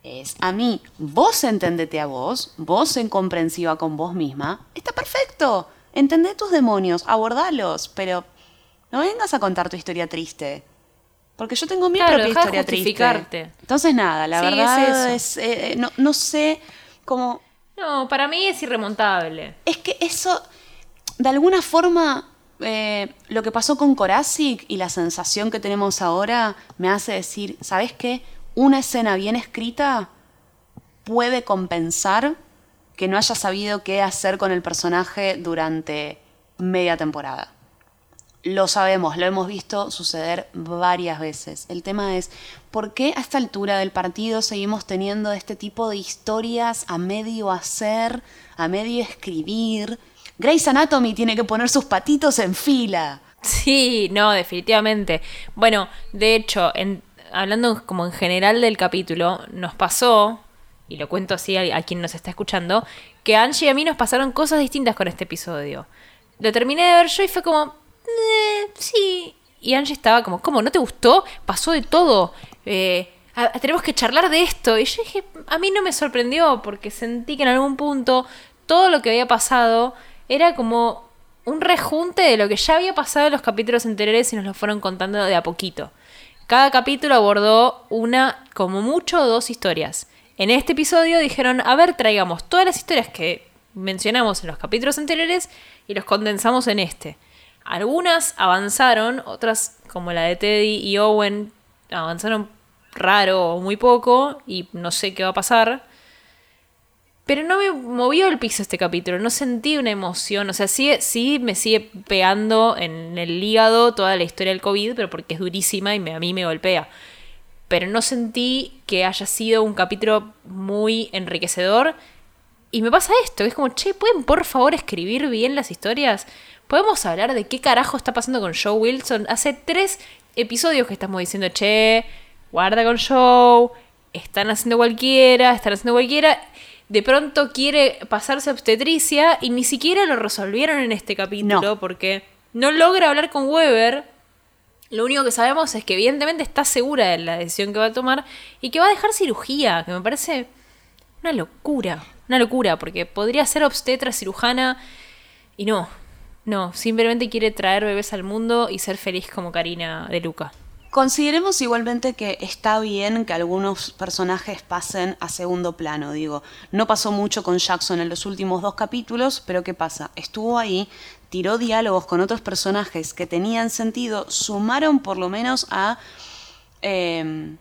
es a mí. Vos entendete a vos, vos en comprensiva con vos misma, está perfecto. Entendé tus demonios, abordalos, pero no vengas a contar tu historia triste. Porque yo tengo mi propia historia triste. Entonces, nada, la verdad es, eh, no, no sé cómo. No, para mí es irremontable. Es que eso, de alguna forma, eh, lo que pasó con Korasic y la sensación que tenemos ahora me hace decir, ¿sabes qué? Una escena bien escrita puede compensar que no haya sabido qué hacer con el personaje durante media temporada. Lo sabemos, lo hemos visto suceder varias veces. El tema es, ¿por qué a esta altura del partido seguimos teniendo este tipo de historias a medio hacer, a medio escribir? Grey's Anatomy tiene que poner sus patitos en fila. Sí, no, definitivamente. Bueno, de hecho, hablando como en general del capítulo, nos pasó, y lo cuento así a, quien nos está escuchando, que Angie y a mí nos pasaron cosas distintas con este episodio. Lo terminé de ver yo y fue como, sí. Y Angie estaba como, ¿cómo? ¿No te gustó? Pasó de todo. Eh, tenemos que charlar de esto. Y yo dije, a mí no me sorprendió porque sentí que en algún punto todo lo que había pasado era como un rejunte de lo que ya había pasado en los capítulos anteriores y nos lo fueron contando de a poquito. Cada capítulo abordó una, como mucho, dos historias. En este episodio dijeron, a ver, traigamos todas las historias que mencionamos en los capítulos anteriores y los condensamos en este. Algunas avanzaron, otras como la de Teddy y Owen avanzaron raro o muy poco y no sé qué va a pasar. Pero no me movió el piso este capítulo, no sentí una emoción, o sea, sí, sí me sigue pegando en el hígado toda la historia del COVID, pero porque es durísima y a mí me golpea. Pero no sentí que haya sido un capítulo muy enriquecedor. Y me pasa esto, es como, che, ¿pueden por favor escribir bien las historias? ¿Podemos hablar de qué carajo está pasando con Joe Wilson? Hace tres episodios que estamos diciendo, che, guarda con Joe, están haciendo cualquiera, están haciendo cualquiera. De pronto quiere pasarse a obstetricia y ni siquiera lo resolvieron en este capítulo porque no logra hablar con Weber. Lo único que sabemos es que evidentemente está segura de la decisión que va a tomar y que va a dejar cirugía, que me parece una locura, una locura, porque podría ser obstetra cirujana y no, no, simplemente quiere traer bebés al mundo y ser feliz como Karina de Luca. Consideremos igualmente que está bien que algunos personajes pasen a segundo plano, digo. No pasó mucho con Jackson en los últimos dos capítulos, pero ¿qué pasa? Estuvo ahí, tiró diálogos con otros personajes que tenían sentido, sumaron por lo menos a eh,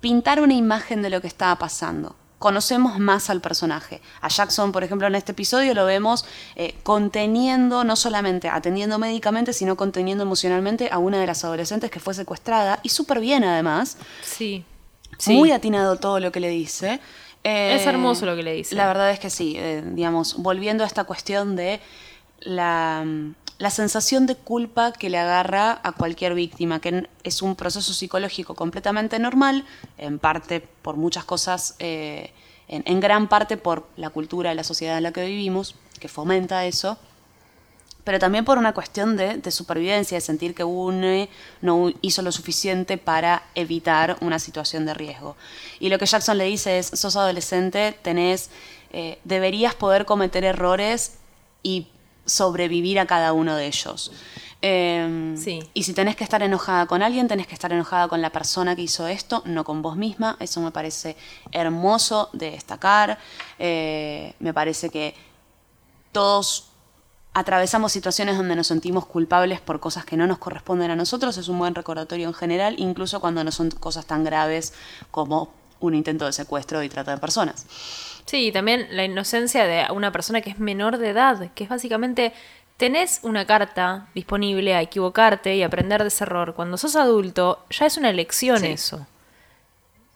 pintar una imagen de lo que estaba pasando conocemos más al personaje. A Jackson, por ejemplo, en este episodio lo vemos eh, conteniendo, no solamente atendiendo médicamente, sino conteniendo emocionalmente a una de las adolescentes que fue secuestrada, y súper bien además. Sí. Muy atinado todo lo que le dice. es hermoso lo que le dice. La verdad es que sí, eh, digamos, volviendo a esta cuestión de la la sensación de culpa que le agarra a cualquier víctima, que es un proceso psicológico completamente normal, en parte por muchas cosas, eh, en, gran parte por la cultura y la sociedad en la que vivimos, que fomenta eso, pero también por una cuestión de, supervivencia, de sentir que uno no hizo lo suficiente para evitar una situación de riesgo. Y lo que Jackson le dice es, sos adolescente, tenés, eh, deberías poder cometer errores y sobrevivir a cada uno de ellos. Em, y si tenés que estar enojada con alguien, tenés que estar enojada con la persona que hizo esto, no con vos misma. Eso me parece hermoso de destacar. Eh, me parece que todos atravesamos situaciones donde nos sentimos culpables por cosas que no nos corresponden a nosotros. Es un buen recordatorio en general, incluso cuando no son cosas tan graves como un intento de secuestro y trata de personas. Sí, también la inocencia de una persona que es menor de edad, que es básicamente tenés una carta disponible a equivocarte y aprender de ese error. Cuando sos adulto, ya es una elección eso.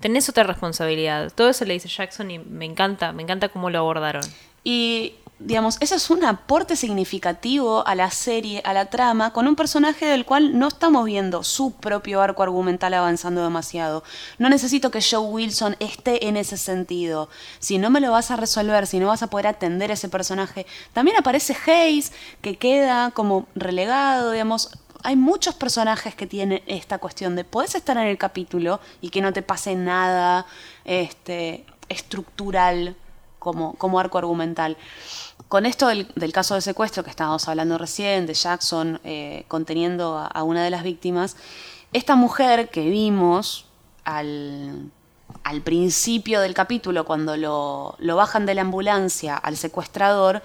Tenés otra responsabilidad. Todo eso le dice Jackson y me encanta, me encanta cómo lo abordaron. Y digamos, eso es un aporte significativo a la serie, a la trama, con un personaje del cual no estamos viendo su propio arco argumental avanzando demasiado. No necesito que Joe Wilson esté en ese sentido. Si no me lo vas a resolver, si no vas a poder atender a ese personaje, también aparece Hayes, que queda como relegado, digamos. Hay muchos personajes que tienen esta cuestión de puedes estar en el capítulo y que no te pase nada este, estructural como, como arco argumental. Con esto del, caso de secuestro que estábamos hablando recién, de Jackson eh, conteniendo a, una de las víctimas, esta mujer que vimos al, principio del capítulo, cuando lo, lo, bajan de la ambulancia al secuestrador,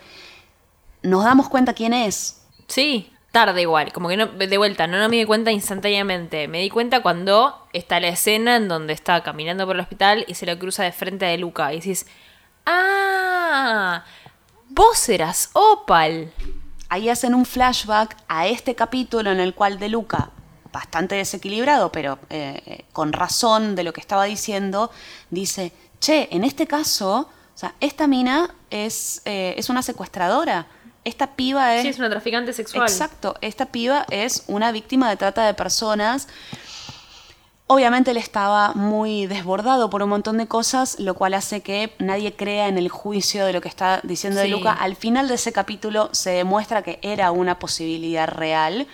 nos damos cuenta quién es. Sí, tarde igual, como que de vuelta, no, me di cuenta instantáneamente. Me di cuenta cuando está la escena en donde está caminando por el hospital y se lo cruza de frente a Luca y dices, ¡ah! Vos eras Opal. ahí hacen un flashback a este capítulo en el cual De Luca, bastante desequilibrado, pero eh, con razón de lo que estaba diciendo, dice, che, en este caso, o sea, esta mina es, eh, es una secuestradora. Esta piba es... Sí, es una traficante sexual. Exacto, esta piba es una víctima de trata de personas. Obviamente él estaba muy desbordado por un montón de cosas, lo cual hace que nadie crea en el juicio de lo que está diciendo de Luca. Al final de ese capítulo se demuestra que era una posibilidad real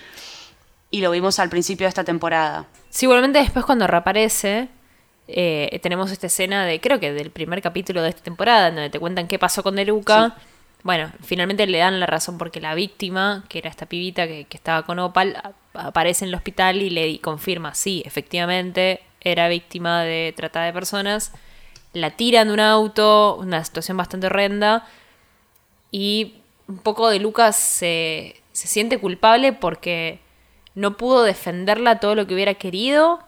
y lo vimos al principio de esta temporada. Sí, igualmente después cuando reaparece, eh, tenemos esta escena de, creo que del primer capítulo de esta temporada, donde te cuentan qué pasó con Deluca. Bueno, finalmente le dan la razón porque la víctima, que era esta pibita que, estaba con Opal, aparece en el hospital y le confirma, sí, efectivamente, era víctima de trata de personas. La tiran de un auto, una situación bastante horrenda. Y un poco de Lucas se, se siente culpable porque no pudo defenderla todo lo que hubiera querido.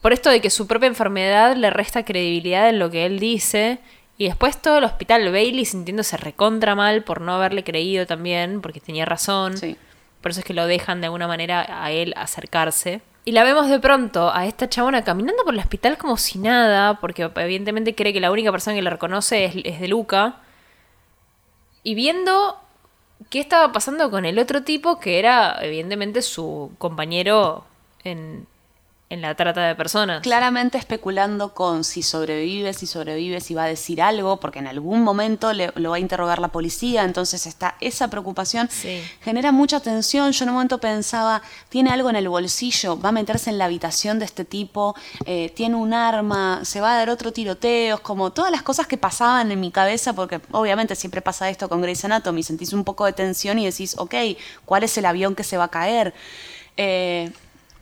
Por esto de que su propia enfermedad le resta credibilidad en lo que él dice. Y después todo el hospital Bailey sintiéndose recontra mal por no haberle creído también, porque tenía razón. Por eso es que lo dejan de alguna manera a él acercarse. Y la vemos de pronto a esta chabona caminando por el hospital como si nada, porque evidentemente cree que la única persona que le reconoce es, es de Luca. Y viendo qué estaba pasando con el otro tipo que era evidentemente su compañero en, en la trata de personas. Claramente especulando con si sobrevive, si sobrevive, si va a decir algo, porque en algún momento le, lo va a interrogar la policía, entonces está esa preocupación. Genera mucha tensión. Yo en un momento pensaba, tiene algo en el bolsillo, va a meterse en la habitación de este tipo, eh, tiene un arma, se va a dar otro tiroteo, como todas las cosas que pasaban en mi cabeza, porque obviamente siempre pasa esto con Grey's Anatomy, sentís un poco de tensión y decís, ok, ¿cuál es el avión que se va a caer? Eh,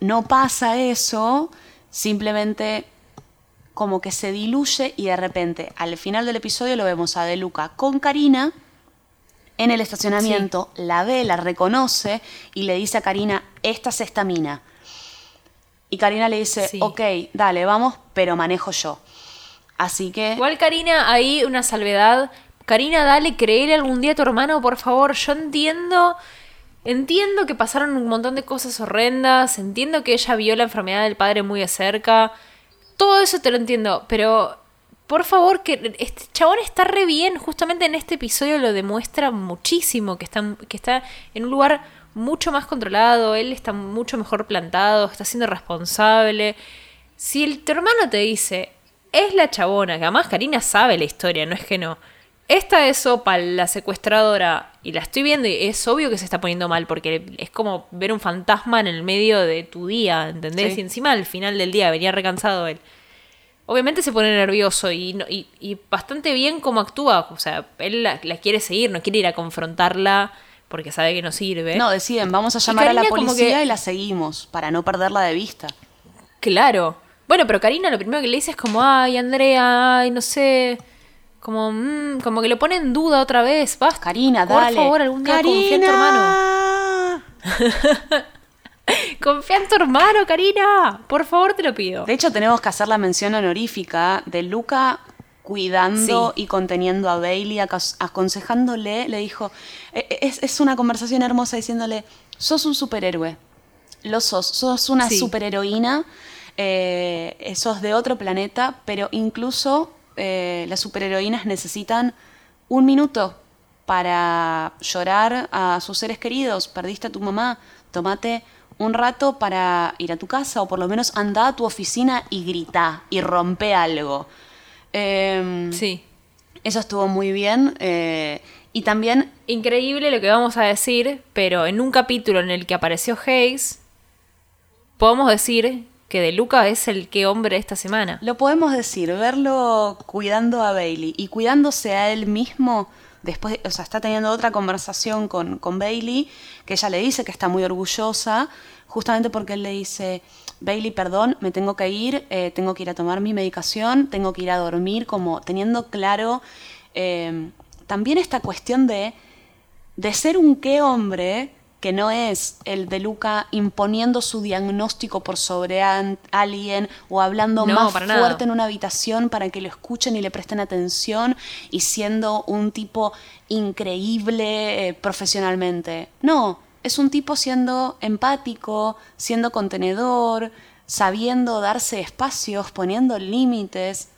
no pasa eso, simplemente como que se diluye y de repente al final del episodio lo vemos a De Luca con Karina en el estacionamiento, la ve, la reconoce y le dice a Karina, esta es esta mina. Y Karina le dice, ok, dale, vamos, pero manejo yo. Así que... Igual Karina, ahí una salvedad. Karina, dale, creer algún día a tu hermano, por favor. Yo entiendo Entiendo que pasaron un montón de cosas horrendas, entiendo que ella vio la enfermedad del padre muy de cerca, todo eso te lo entiendo, pero por favor, que este chabón está re bien, justamente en este episodio lo demuestra muchísimo, que está, que está en un lugar mucho más controlado, él está mucho mejor plantado, está siendo responsable. Si el, tu hermano te dice, es la chabona, que además Karina sabe la historia, no es que no esta es Opal, la secuestradora, y la estoy viendo y es obvio que se está poniendo mal, porque es como ver un fantasma en el medio de tu día, ¿entendés? Y encima al final del día venía recansado él. Obviamente se pone nervioso y, y, bastante bien cómo actúa. O sea, él la, quiere seguir, no quiere ir a confrontarla porque sabe que no sirve. No, deciden, vamos a llamar a la policía y la seguimos para no perderla de vista. Claro. Bueno, pero Karina lo primero que le dice es como, ay, Andrea, ay, no sé como, mm, como que lo pone en duda otra vez. Vas, Karina, por dale. Por favor, algún día confía en tu hermano. confía en tu hermano, Karina. Por favor, te lo pido. De hecho, tenemos que hacer la mención honorífica de Luca cuidando y conteniendo a Bailey, aconsejándole, le dijo, e-, e-, es, es, una conversación hermosa diciéndole, sos un superhéroe, lo sos, sos una superheroína, eh, sos de otro planeta, pero incluso eh, las superheroínas necesitan un minuto para llorar a sus seres queridos. Perdiste a tu mamá, tomate un rato para ir a tu casa o por lo menos anda a tu oficina y grita y rompe algo. Em, sí. Eso estuvo muy bien. Eh, y también... Increíble lo que vamos a decir, pero en un capítulo en el que apareció Hayes, podemos decir que De Luca es el que hombre esta semana. Lo podemos decir, verlo cuidando a Bailey y cuidándose a él mismo. Después, o sea, está teniendo otra conversación con, con Bailey, que ella le dice que está muy orgullosa, justamente porque él le dice, Bailey, perdón, me tengo que ir, eh, tengo que ir a tomar mi medicación, tengo que ir a dormir, como teniendo claro eh, también esta cuestión de, de ser un qué hombre que no es el de Luca imponiendo su diagnóstico por sobre alguien o hablando más fuerte en una habitación para que lo escuchen y le presten atención y siendo un tipo increíble eh, profesionalmente. No, es un tipo siendo empático, siendo contenedor, sabiendo darse espacios, poniendo límites.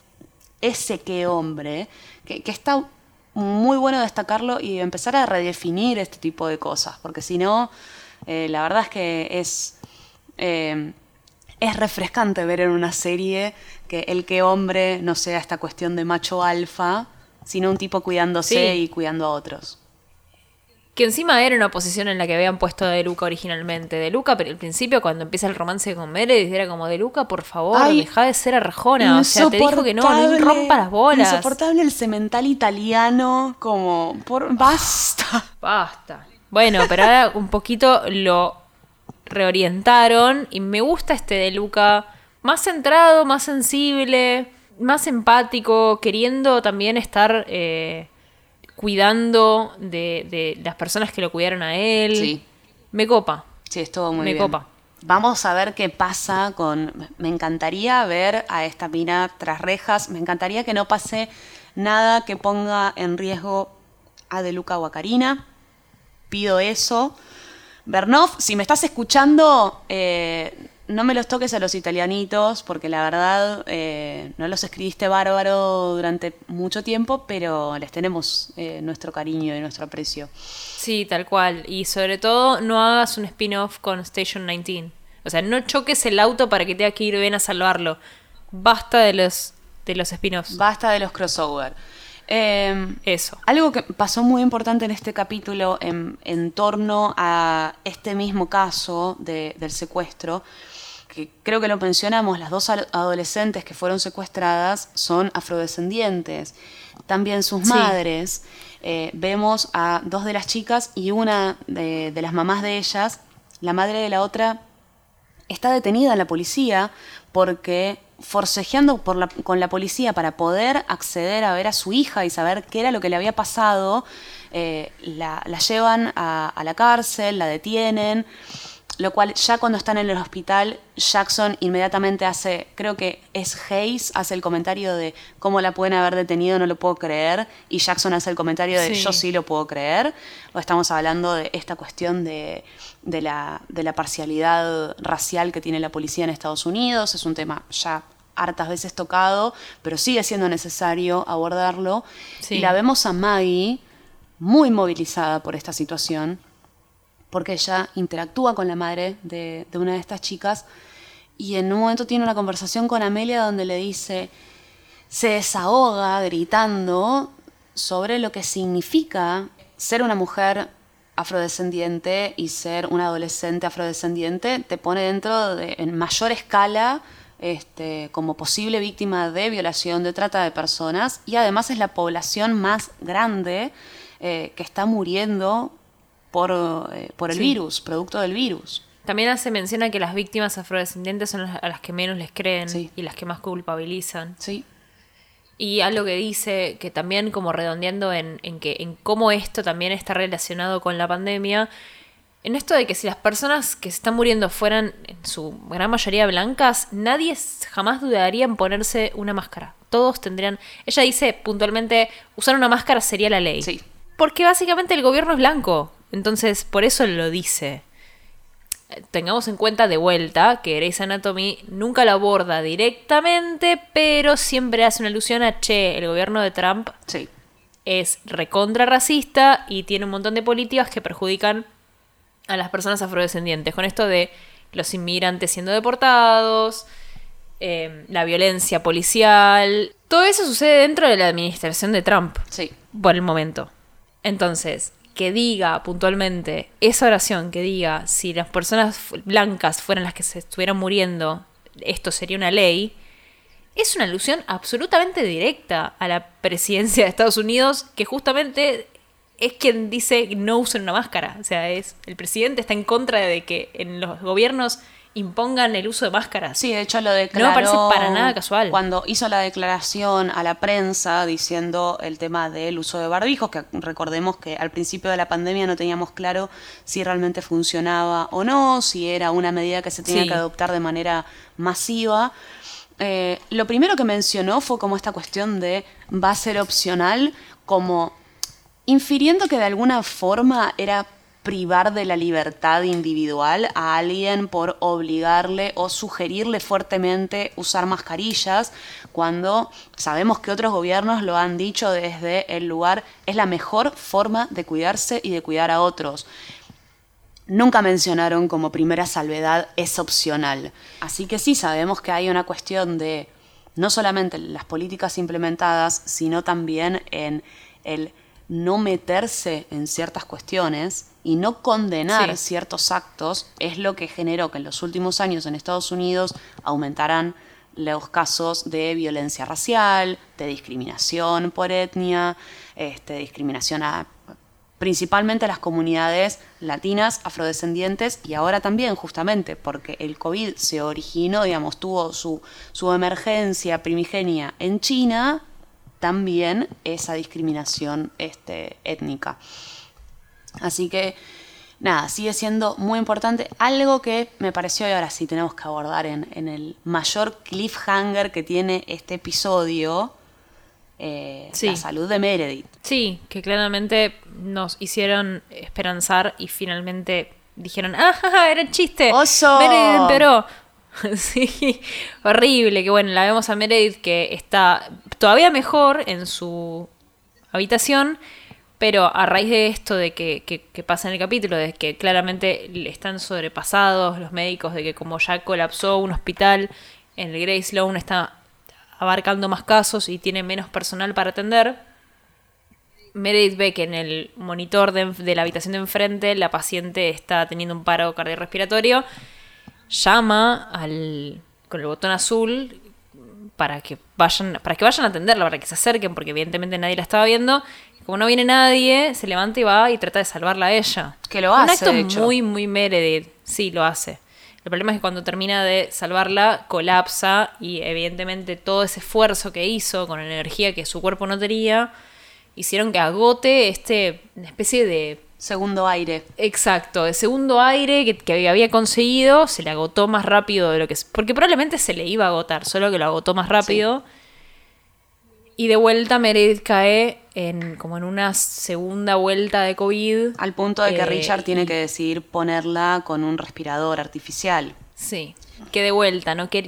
Ese que hombre, que, que está muy bueno destacarlo y empezar a redefinir este tipo de cosas, porque si no, eh, la verdad es que es, eh, es refrescante ver en una serie que el que hombre no sea esta cuestión de macho alfa, sino un tipo cuidándose y cuidando a otros. Que encima era una posición en la que habían puesto a De Luca originalmente. De Luca, pero al principio, cuando empieza el romance con Meredith, era como: De Luca, por favor, deja de ser arrejona. O sea, te dijo que no, no rompa las bolas. Insoportable el cemental italiano, como: por Basta. Basta. Bueno, pero ahora un poquito lo reorientaron y me gusta este De Luca más centrado, más sensible, más empático, queriendo también estar. Eh, cuidando de, las personas que lo cuidaron a él. Sí. Me copa. Sí, estuvo muy bien. Me copa. Vamos a ver qué pasa con... Me encantaría ver a esta mina tras rejas. Me encantaría que no pase nada que ponga en riesgo a De Luca o a Karina. Pido eso. Bernov, si me estás escuchando, eh, no me los toques a los italianitos, porque la verdad eh, no los escribiste bárbaro durante mucho tiempo, pero les tenemos eh, nuestro cariño y nuestro aprecio. Sí, tal cual. Y sobre todo, no hagas un spin-off con Station 19. O sea, no choques el auto para que tenga que ir bien a salvarlo. Basta de los, de los spin-offs. Basta de los crossover. Em, Eso. Algo que pasó muy importante en este capítulo en, torno a este mismo caso del secuestro que creo que lo mencionamos, las dos adolescentes que fueron secuestradas son afrodescendientes. También sus madres. Eh, vemos a dos de las chicas y una de, las mamás de ellas, la madre de la otra, está detenida en la policía porque forcejeando con la policía para poder acceder a ver a su hija y saber qué era lo que le había pasado, eh, la, llevan a la cárcel, la detienen. Lo cual ya cuando están en el hospital, Jackson inmediatamente hace, creo que es Hayes, hace el comentario de cómo la pueden haber detenido, no lo puedo creer, y Jackson hace el comentario de yo sí lo puedo creer, o estamos hablando de esta cuestión de, la, de la parcialidad racial que tiene la policía en Estados Unidos, es un tema ya hartas veces tocado, pero sigue siendo necesario abordarlo. Y la vemos a Maggie muy movilizada por esta situación porque ella interactúa con la madre de, una de estas chicas y en un momento tiene una conversación con Amelia donde le dice, se desahoga gritando sobre lo que significa ser una mujer afrodescendiente y ser una adolescente afrodescendiente, te pone dentro de, en mayor escala este, como posible víctima de violación, de trata de personas, y además es la población más grande eh, que está muriendo por, eh, por el virus, producto del virus. También hace mención a que las víctimas afrodescendientes son a las que menos les creen y las que más culpabilizan. Sí. Y algo que dice, que también como redondeando en, en, que, en cómo esto también está relacionado con la pandemia, en esto de que si las personas que se están muriendo fueran en su gran mayoría blancas, nadie jamás dudaría en ponerse una máscara. Todos tendrían... Ella dice puntualmente, usar una máscara sería la ley. Sí. Porque básicamente el gobierno es blanco. Entonces, por eso lo dice. Tengamos en cuenta de vuelta que Grey's Anatomy nunca lo aborda directamente, pero siempre hace una alusión a, che, el gobierno de Trump es recontra racista y tiene un montón de políticas que perjudican a las personas afrodescendientes. Con esto de los inmigrantes siendo deportados, eh, la violencia policial. Todo eso sucede dentro de la administración de Trump. Sí. Por el momento. Entonces, que diga puntualmente esa oración, que diga si las personas blancas fueran las que se estuvieran muriendo, esto sería una ley, es una alusión absolutamente directa a la presidencia de Estados Unidos, que justamente es quien dice no usen una máscara. O sea, es el presidente está en contra de que en los gobiernos impongan el uso de máscaras. Sí, de hecho lo declaró. No me parece para nada casual. Cuando hizo la declaración a la prensa diciendo el tema del uso de barbijos, que recordemos que al principio de la pandemia no teníamos claro si realmente funcionaba o no, si era una medida que se tenía que adoptar de manera masiva. Eh, lo primero que mencionó fue como esta cuestión de va a ser opcional, como infiriendo que de alguna forma era privar de la libertad individual a alguien por obligarle o sugerirle fuertemente usar mascarillas, cuando sabemos que otros gobiernos lo han dicho desde el lugar, es la mejor forma de cuidarse y de cuidar a otros. Nunca mencionaron como primera salvedad es opcional. Así que sí sabemos que hay una cuestión de no solamente las políticas implementadas, sino también en el no meterse en ciertas cuestiones y no condenar ciertos actos es lo que generó que en los últimos años en Estados Unidos aumentaran los casos de violencia racial, de discriminación por etnia, este, discriminación a principalmente a las comunidades latinas, afrodescendientes y ahora también justamente porque el COVID se originó, digamos, tuvo su, su emergencia primigenia en China, también esa discriminación este, étnica. Así que, nada, sigue siendo muy importante. Algo que me pareció, y ahora sí tenemos que abordar en, el mayor cliffhanger que tiene este episodio, eh, la salud de Meredith. Sí, que claramente nos hicieron esperanzar y finalmente dijeron, ¡ah, era chiste! ¡Oso! Meredith empeoró. <laughs> sí, horrible. Que bueno, la vemos a Meredith que está todavía mejor en su habitación pero a raíz de esto de que, pasa en el capítulo, de que claramente están sobrepasados los médicos, de que como ya colapsó un hospital, en el Grey Sloan está abarcando más casos y tiene menos personal para atender, Meredith ve que en el monitor de, la habitación de enfrente la paciente está teniendo un paro cardiorrespiratorio, llama al, con el botón azul para que vayan para que vayan a atenderla, para que se acerquen, porque evidentemente nadie la estaba viendo, como no viene nadie, se levanta y va y trata de salvarla a ella. Que lo hace. Un acto muy, muy Meredith. Sí, lo hace. El problema es que cuando termina de salvarla, colapsa y evidentemente todo ese esfuerzo que hizo con la energía que su cuerpo no tenía, hicieron que agote este, una especie de... Segundo aire. Exacto, de segundo aire que, que, había conseguido, se le agotó más rápido de lo que... Porque probablemente se le iba a agotar, solo que lo agotó más rápido. Y de vuelta Meredith cae en como en una segunda vuelta de COVID. Al punto de que eh, Richard tiene que decidir ponerla con un respirador artificial. Sí, que de vuelta, ¿no? Que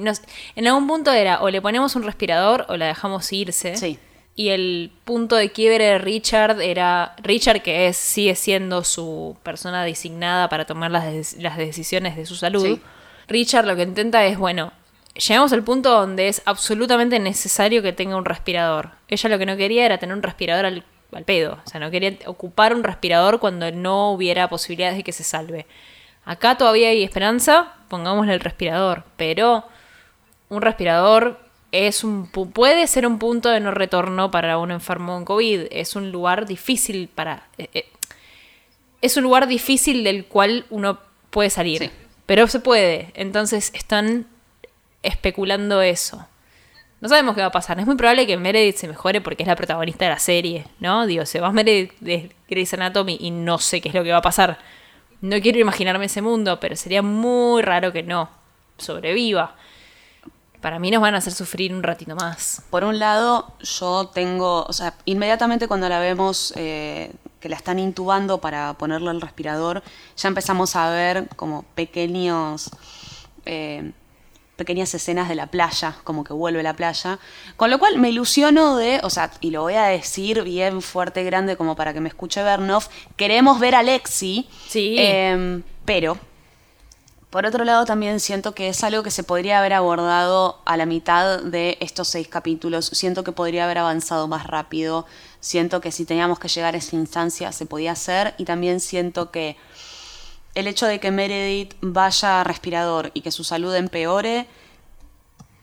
en algún punto era o le ponemos un respirador o la dejamos irse. Sí. Y el punto de quiebre de Richard era Richard, que es, sigue siendo su persona designada para tomar las, las decisiones de su salud. Richard lo que intenta es, bueno, llegamos al punto donde es absolutamente necesario que tenga un respirador. Ella lo que no quería era tener un respirador al, pedo. O sea, no quería ocupar un respirador cuando no hubiera posibilidades de que se salve. Acá todavía hay esperanza, pongámosle el respirador. Pero un respirador es un, puede ser un punto de no retorno para un enfermo en COVID. Es un lugar difícil para... Eh, eh, es un lugar difícil del cual uno puede salir. Pero se puede. Entonces están especulando eso. No sabemos qué va a pasar. Es muy probable que Meredith se mejore porque es la protagonista de la serie, ¿no? Digo, se va Meredith de Grey's Anatomy y no sé qué es lo que va a pasar. No quiero imaginarme ese mundo, pero sería muy raro que no sobreviva. Para mí nos van a hacer sufrir un ratito más. Por un lado, yo tengo, o sea, inmediatamente cuando la vemos eh, que la están intubando para ponerle el respirador, ya empezamos a ver como pequeños... Eh, pequeñas escenas de la playa, como que vuelve la playa. Con lo cual me ilusiono de, o sea, y lo voy a decir bien fuerte, grande, como para que me escuche Bernov, queremos ver a Lexi. Sí. Em, pero, por otro lado, también siento que es algo que se podría haber abordado a la mitad de estos seis capítulos. Siento que podría haber avanzado más rápido. Siento que si teníamos que llegar a esa instancia se podía hacer. Y también siento que el hecho de que Meredith vaya a respirador y que su salud empeore,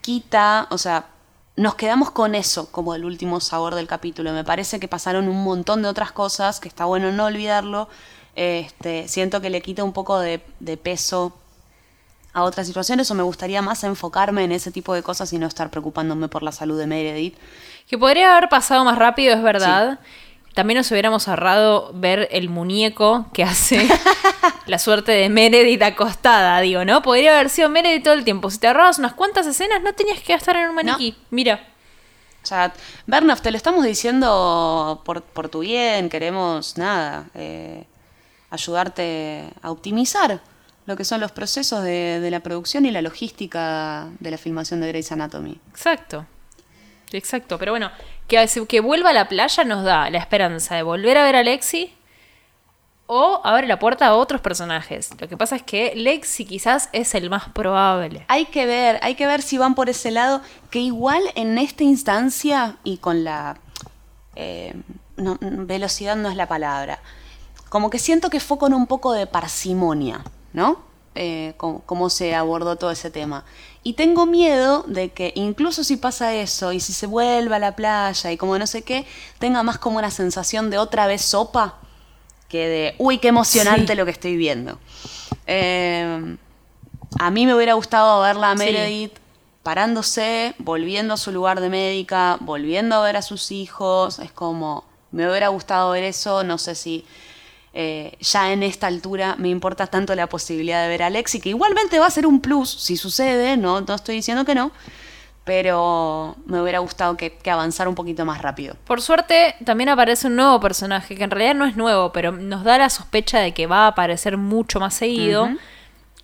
quita, o sea, nos quedamos con eso como el último sabor del capítulo. Me parece que pasaron un montón de otras cosas, que está bueno no olvidarlo. Este, siento que le quita un poco de, peso a otras situaciones o me gustaría más enfocarme en ese tipo de cosas y no estar preocupándome por la salud de Meredith. Que podría haber pasado más rápido, es verdad. También nos hubiéramos ahorrado ver el muñeco que hace <laughs> la suerte de Meredith acostada, digo, ¿no? Podría haber sido Meredith todo el tiempo. Si te ahorrabas unas cuantas escenas, no tenías que estar en un maniquí. Mira. O sea, Bernaf, te lo estamos diciendo por, tu bien, queremos, nada, eh, ayudarte a optimizar lo que son los procesos de, de, la producción y la logística de la filmación de Grey's Anatomy. Exacto. Exacto, pero bueno, que, que vuelva a la playa nos da la esperanza de volver a ver a Lexi o abre la puerta a otros personajes. Lo que pasa es que Lexi quizás es el más probable. Hay que ver, hay que ver si van por ese lado, que igual en esta instancia y con la... Eh, velocidad no es la palabra. Como que siento que fue con un poco de parsimonia, ¿no? Eh, cómo, se abordó todo ese tema. Y tengo miedo de que incluso si pasa eso y si se vuelve a la playa y como no sé qué, tenga más como una sensación de otra vez sopa que de, uy, qué emocionante lo que estoy viendo. Eh, a mí me hubiera gustado verla a Meredith parándose, volviendo a su lugar de médica, volviendo a ver a sus hijos. Es como, me hubiera gustado ver eso, no sé si eh, ya en esta altura me importa tanto la posibilidad de ver a Alexi, que igualmente va a ser un plus si sucede, no, no estoy diciendo que no, pero me hubiera gustado que, avanzara un poquito más rápido. Por suerte, también aparece un nuevo personaje, que en realidad no es nuevo, pero nos da la sospecha de que va a aparecer mucho más seguido,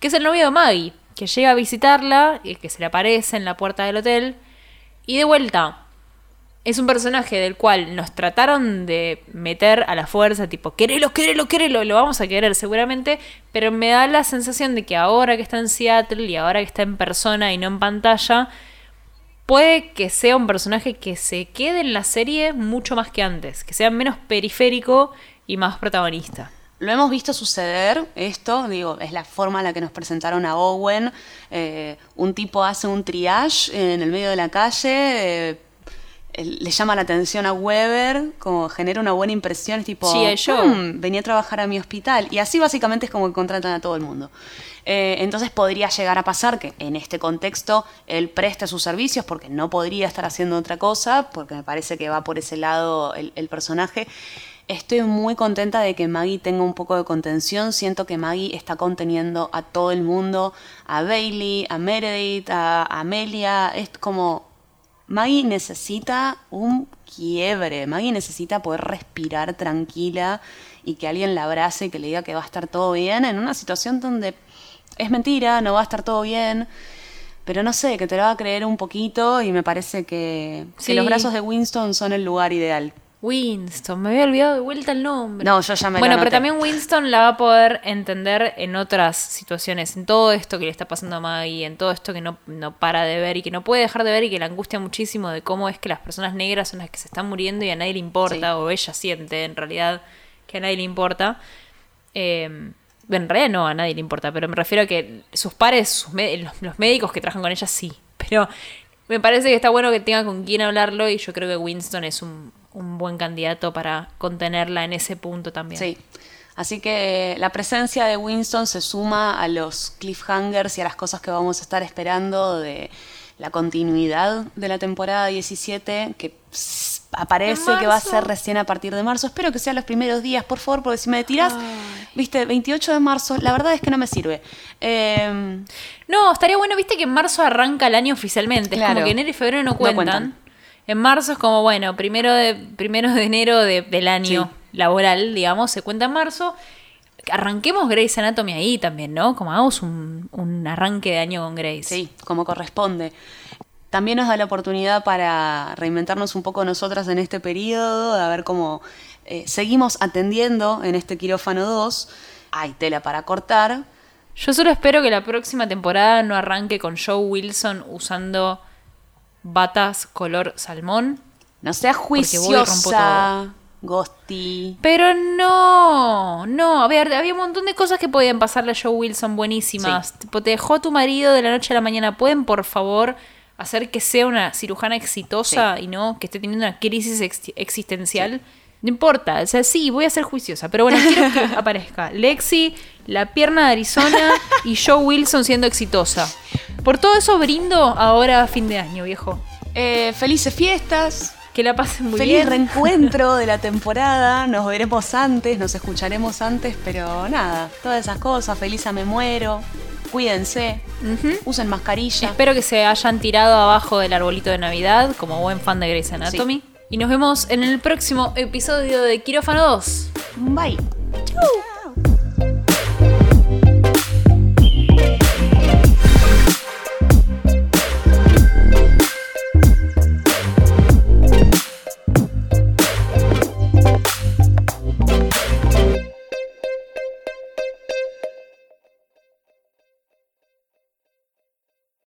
que es el novio de Maggie, que llega a visitarla, y que se le aparece en la puerta del hotel, y de vuelta, es un personaje del cual nos trataron de meter a la fuerza, tipo, querelo, querelo, querelo, lo vamos a querer seguramente, pero me da la sensación de que ahora que está en Seattle y ahora que está en persona y no en pantalla, puede que sea un personaje que se quede en la serie mucho más que antes, que sea menos periférico y más protagonista. Lo hemos visto suceder, esto, digo, es la forma en la que nos presentaron a Owen. Eh, un tipo hace un triage en el medio de la calle, eh, le llama la atención a Weber, como genera una buena impresión, es tipo, sí, yo. Hmm, venía a trabajar a mi hospital. Y así básicamente es como que contratan a todo el mundo. Eh, entonces podría llegar a pasar que en este contexto él preste sus servicios porque no podría estar haciendo otra cosa, porque me parece que va por ese lado el, el personaje. Estoy muy contenta de que Maggie tenga un poco de contención. Siento que Maggie está conteniendo a todo el mundo, a Bailey, a Meredith, a Amelia. Es como Maggie necesita un quiebre, Maggie necesita poder respirar tranquila y que alguien la abrace y que le diga que va a estar todo bien en una situación donde es mentira, no va a estar todo bien, pero no sé, que te lo va a creer un poquito y me parece que, que los brazos de Winston son el lugar ideal. Winston, me había olvidado de vuelta el nombre. No, yo ya me Bueno, pero también Winston la va a poder entender en otras situaciones, en todo esto que le está pasando a Maggie, en todo esto que no, no para de ver y que no puede dejar de ver y que le angustia muchísimo de cómo es que las personas negras son las que se están muriendo y a nadie le importa, o ella siente en realidad que a nadie le importa. Eh, en realidad no, a nadie le importa, pero me refiero a que sus pares, los, los médicos que trabajan con ella sí. Pero me parece que está bueno que tenga con quién hablarlo y yo creo que Winston es un, un buen candidato para contenerla en ese punto también. Sí. Así que la presencia de Winston se suma a los cliffhangers y a las cosas que vamos a estar esperando de la continuidad de la temporada 17, que aparece que va a ser recién a partir de marzo. Espero que sea los primeros días, por favor, porque si me tiras, viste, 28 de marzo, la verdad es que no me sirve. Em, no, estaría bueno, viste que en marzo arranca el año oficialmente. Es como que enero y febrero no cuentan. En marzo es como, bueno, primero de, primero de enero del año laboral, digamos, se cuenta en marzo. Arranquemos Grey's Anatomy ahí también, ¿no? Como hagamos un, un arranque de año con Grace. Sí, como corresponde. También nos da la oportunidad para reinventarnos un poco nosotras en este periodo, a ver cómo eh, seguimos atendiendo en este quirófano 2. Hay tela para cortar. Yo solo espero que la próxima temporada no arranque con Joe Wilson usando batas color salmón. No seas juiciosa, Ghosty. Pero no, no. A ver, había un montón de cosas que podían pasarle a Joe Wilson buenísimas. te dejó tu marido de la noche a la mañana. ¿Pueden, por favor, hacer que sea una cirujana exitosa y no que esté teniendo una crisis existencial? No importa, o sea, sí, voy a ser juiciosa, pero bueno, quiero que <laughs> aparezca Lexi, la pierna de Arizona y Joe Wilson siendo exitosa. Por todo eso brindo ahora a fin de año, viejo. Eh, felices fiestas. Que la pasen muy Feliz bien. reencuentro <laughs> de la temporada. Nos veremos antes, nos escucharemos antes, pero nada, todas esas cosas. Feliz a me muero. Cuídense. Usen mascarilla. Espero que se hayan tirado abajo del arbolito de Navidad, como buen fan de Grey's Anatomy. Y nos vemos en el próximo episodio de Quirófano 2. Bye. Chau.